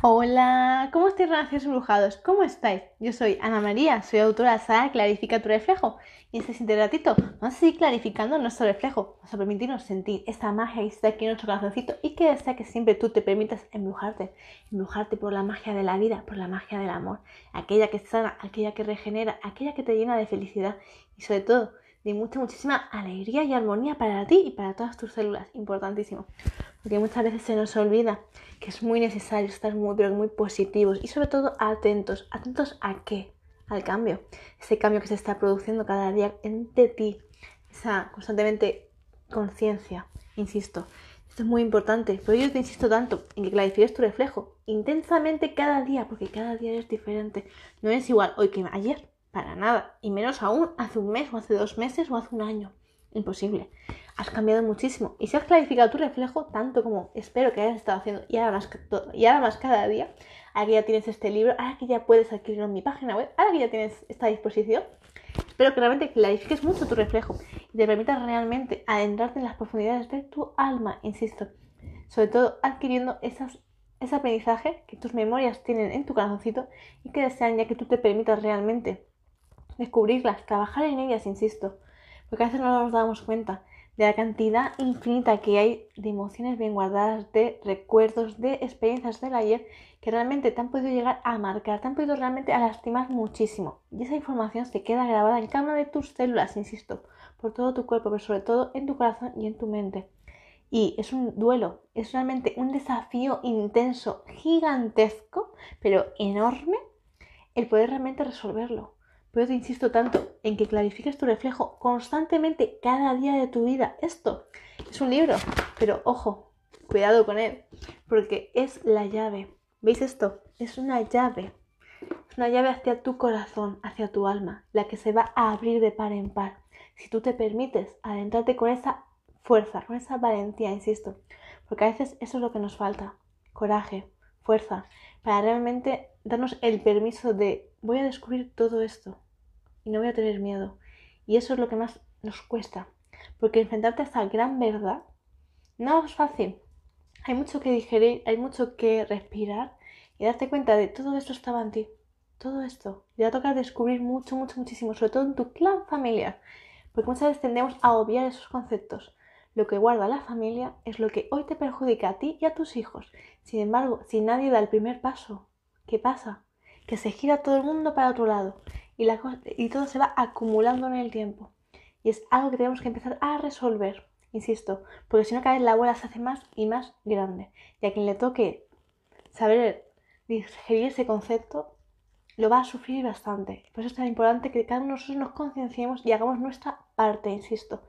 Hola, ¿cómo estáis renacidos embrujados? ¿Cómo estáis? Yo soy Ana María, soy autora de Saga Clarifica tu reflejo. Y en este siguiente ratito vamos a seguir clarificando nuestro reflejo, vamos a permitirnos sentir esta magia que está aquí en nuestro corazoncito y que desea que siempre tú te permitas embrujarte, embrujarte por la magia de la vida, por la magia del amor, aquella que sana, aquella que regenera, aquella que te llena de felicidad. Y sobre todo de mucha, muchísima alegría y armonía para ti y para todas tus células, importantísimo porque muchas veces se nos olvida que es muy necesario estar muy, pero muy positivos y sobre todo atentos. ¿Atentos a qué? Al cambio. Ese cambio que se está produciendo cada día entre ti. Esa constantemente conciencia. Insisto, esto es muy importante. Pero yo te insisto tanto en que clarifiques tu reflejo intensamente cada día, porque cada día es diferente. No es igual hoy que ayer, para nada. Y menos aún hace un mes, o hace dos meses, o hace un año. Imposible has cambiado muchísimo. Y si has clarificado tu reflejo, tanto como espero que hayas estado haciendo y ahora más, y ahora cada día, ahora que ya tienes este libro, ahora que ya puedes adquirirlo en mi página web, ahora que ya tienes esta disposición, espero que realmente clarifiques mucho tu reflejo y te permitas realmente adentrarte en las profundidades de tu alma, insisto. Sobre todo adquiriendo esas, ese aprendizaje que tus memorias tienen en tu corazoncito y que desean ya que tú te permitas realmente descubrirlas, trabajar en ellas, insisto. Porque a veces no nos damos cuenta de la cantidad infinita que hay de emociones bien guardadas, de recuerdos, de experiencias del ayer que realmente te han podido llegar a marcar, te han podido realmente lastimar muchísimo. Y esa información se queda grabada en cada una de tus células, insisto, por todo tu cuerpo, pero sobre todo en tu corazón y en tu mente. Y es un duelo, es realmente un desafío intenso, gigantesco, pero enorme, el poder realmente resolverlo. Pero te insisto tanto en que clarifiques tu reflejo constantemente cada día de tu vida. Esto es un libro, pero ojo, cuidado con él, porque es la llave. ¿Veis esto? Es una llave. Es una llave hacia tu corazón, hacia tu alma, la que se va a abrir de par en par. Si tú te permites adentrarte con esa fuerza, con esa valentía, insisto, porque a veces eso es lo que nos falta. Coraje, fuerza, para realmente darnos el permiso de voy a descubrir todo esto y no voy a tener miedo. Y eso es lo que más nos cuesta, porque enfrentarte a esta gran verdad no es fácil. Hay mucho que digerir, hay mucho que respirar y darte cuenta de todo esto estaba en ti. Todo esto. Y va a tocar descubrir mucho, mucho, muchísimo, sobre todo en tu clan familiar. Porque muchas veces tendemos a obviar esos conceptos. Lo que guarda la familia es lo que hoy te perjudica a ti y a tus hijos. Sin embargo, si nadie da el primer paso, ¿qué pasa? Que se gira todo el mundo para otro lado y, la y todo se va acumulando en el tiempo. Y es algo que tenemos que empezar a resolver, insisto, porque si no cada vez la bola se hace más y más grande. Y a quien le toque saber digerir ese concepto, lo va a sufrir bastante. Por eso es tan importante que cada uno de nosotros nos concienciemos y hagamos nuestra parte, insisto.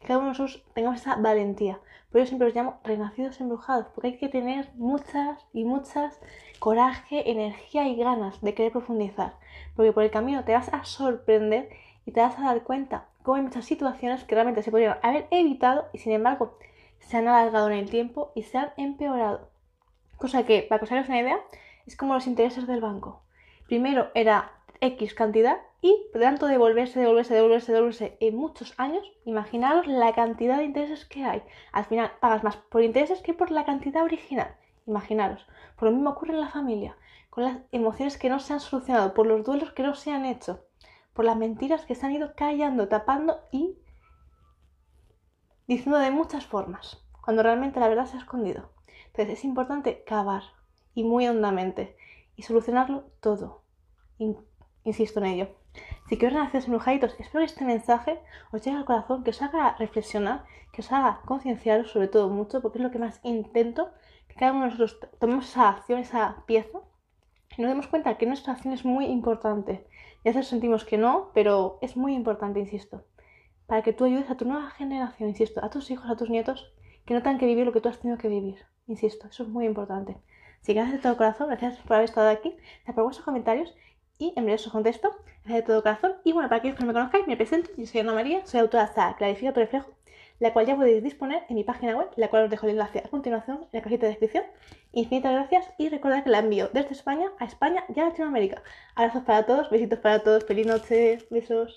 Que cada uno de nosotros tengamos esa valentía. Por eso siempre los llamo renacidos embrujados, porque hay que tener muchas y muchas coraje, energía y ganas de querer profundizar. Porque por el camino te vas a sorprender y te vas a dar cuenta cómo hay muchas situaciones que realmente se podrían haber evitado y sin embargo se han alargado en el tiempo y se han empeorado. Cosa que, para que os hagáis una idea, es como los intereses del banco primero era X cantidad y de tanto devolverse, devolverse, devolverse, devolverse en muchos años, imaginaros la cantidad de intereses que hay. Al final pagas más por intereses que por la cantidad original. Imaginaros. Por lo mismo ocurre en la familia, con las emociones que no se han solucionado, por los duelos que no se han hecho, por las mentiras que se han ido callando, tapando y diciendo de muchas formas, cuando realmente la verdad se ha escondido. Entonces es importante cavar y muy hondamente y solucionarlo todo. Insisto en ello. Si queréis renacer enojaditos, espero que este mensaje os llegue al corazón, que os haga reflexionar, que os haga concienciaros sobre todo mucho, porque es lo que más intento, que cada uno de nosotros tomemos esa acción, esa pieza, y nos demos cuenta que nuestra acción es muy importante. Y a veces sentimos que no, pero es muy importante, insisto, para que tú ayudes a tu nueva generación, insisto, a tus hijos, a tus nietos, que no tengan que vivir lo que tú has tenido que vivir. Insisto, eso es muy importante. Así que gracias de todo corazón, gracias por haber estado aquí, gracias por vuestros comentarios y en os contesto. Gracias de todo corazón. Y bueno, para aquellos que no me conozcáis, me presento. Yo soy Ana María, soy autora de Clarifica tu reflejo, la cual ya podéis disponer en mi página web, la cual os dejo el enlace a continuación en la cajita de descripción. Infinitas gracias y recordad que la envío desde España a España y a Latinoamérica. Abrazos para todos, besitos para todos, feliz noche, besos.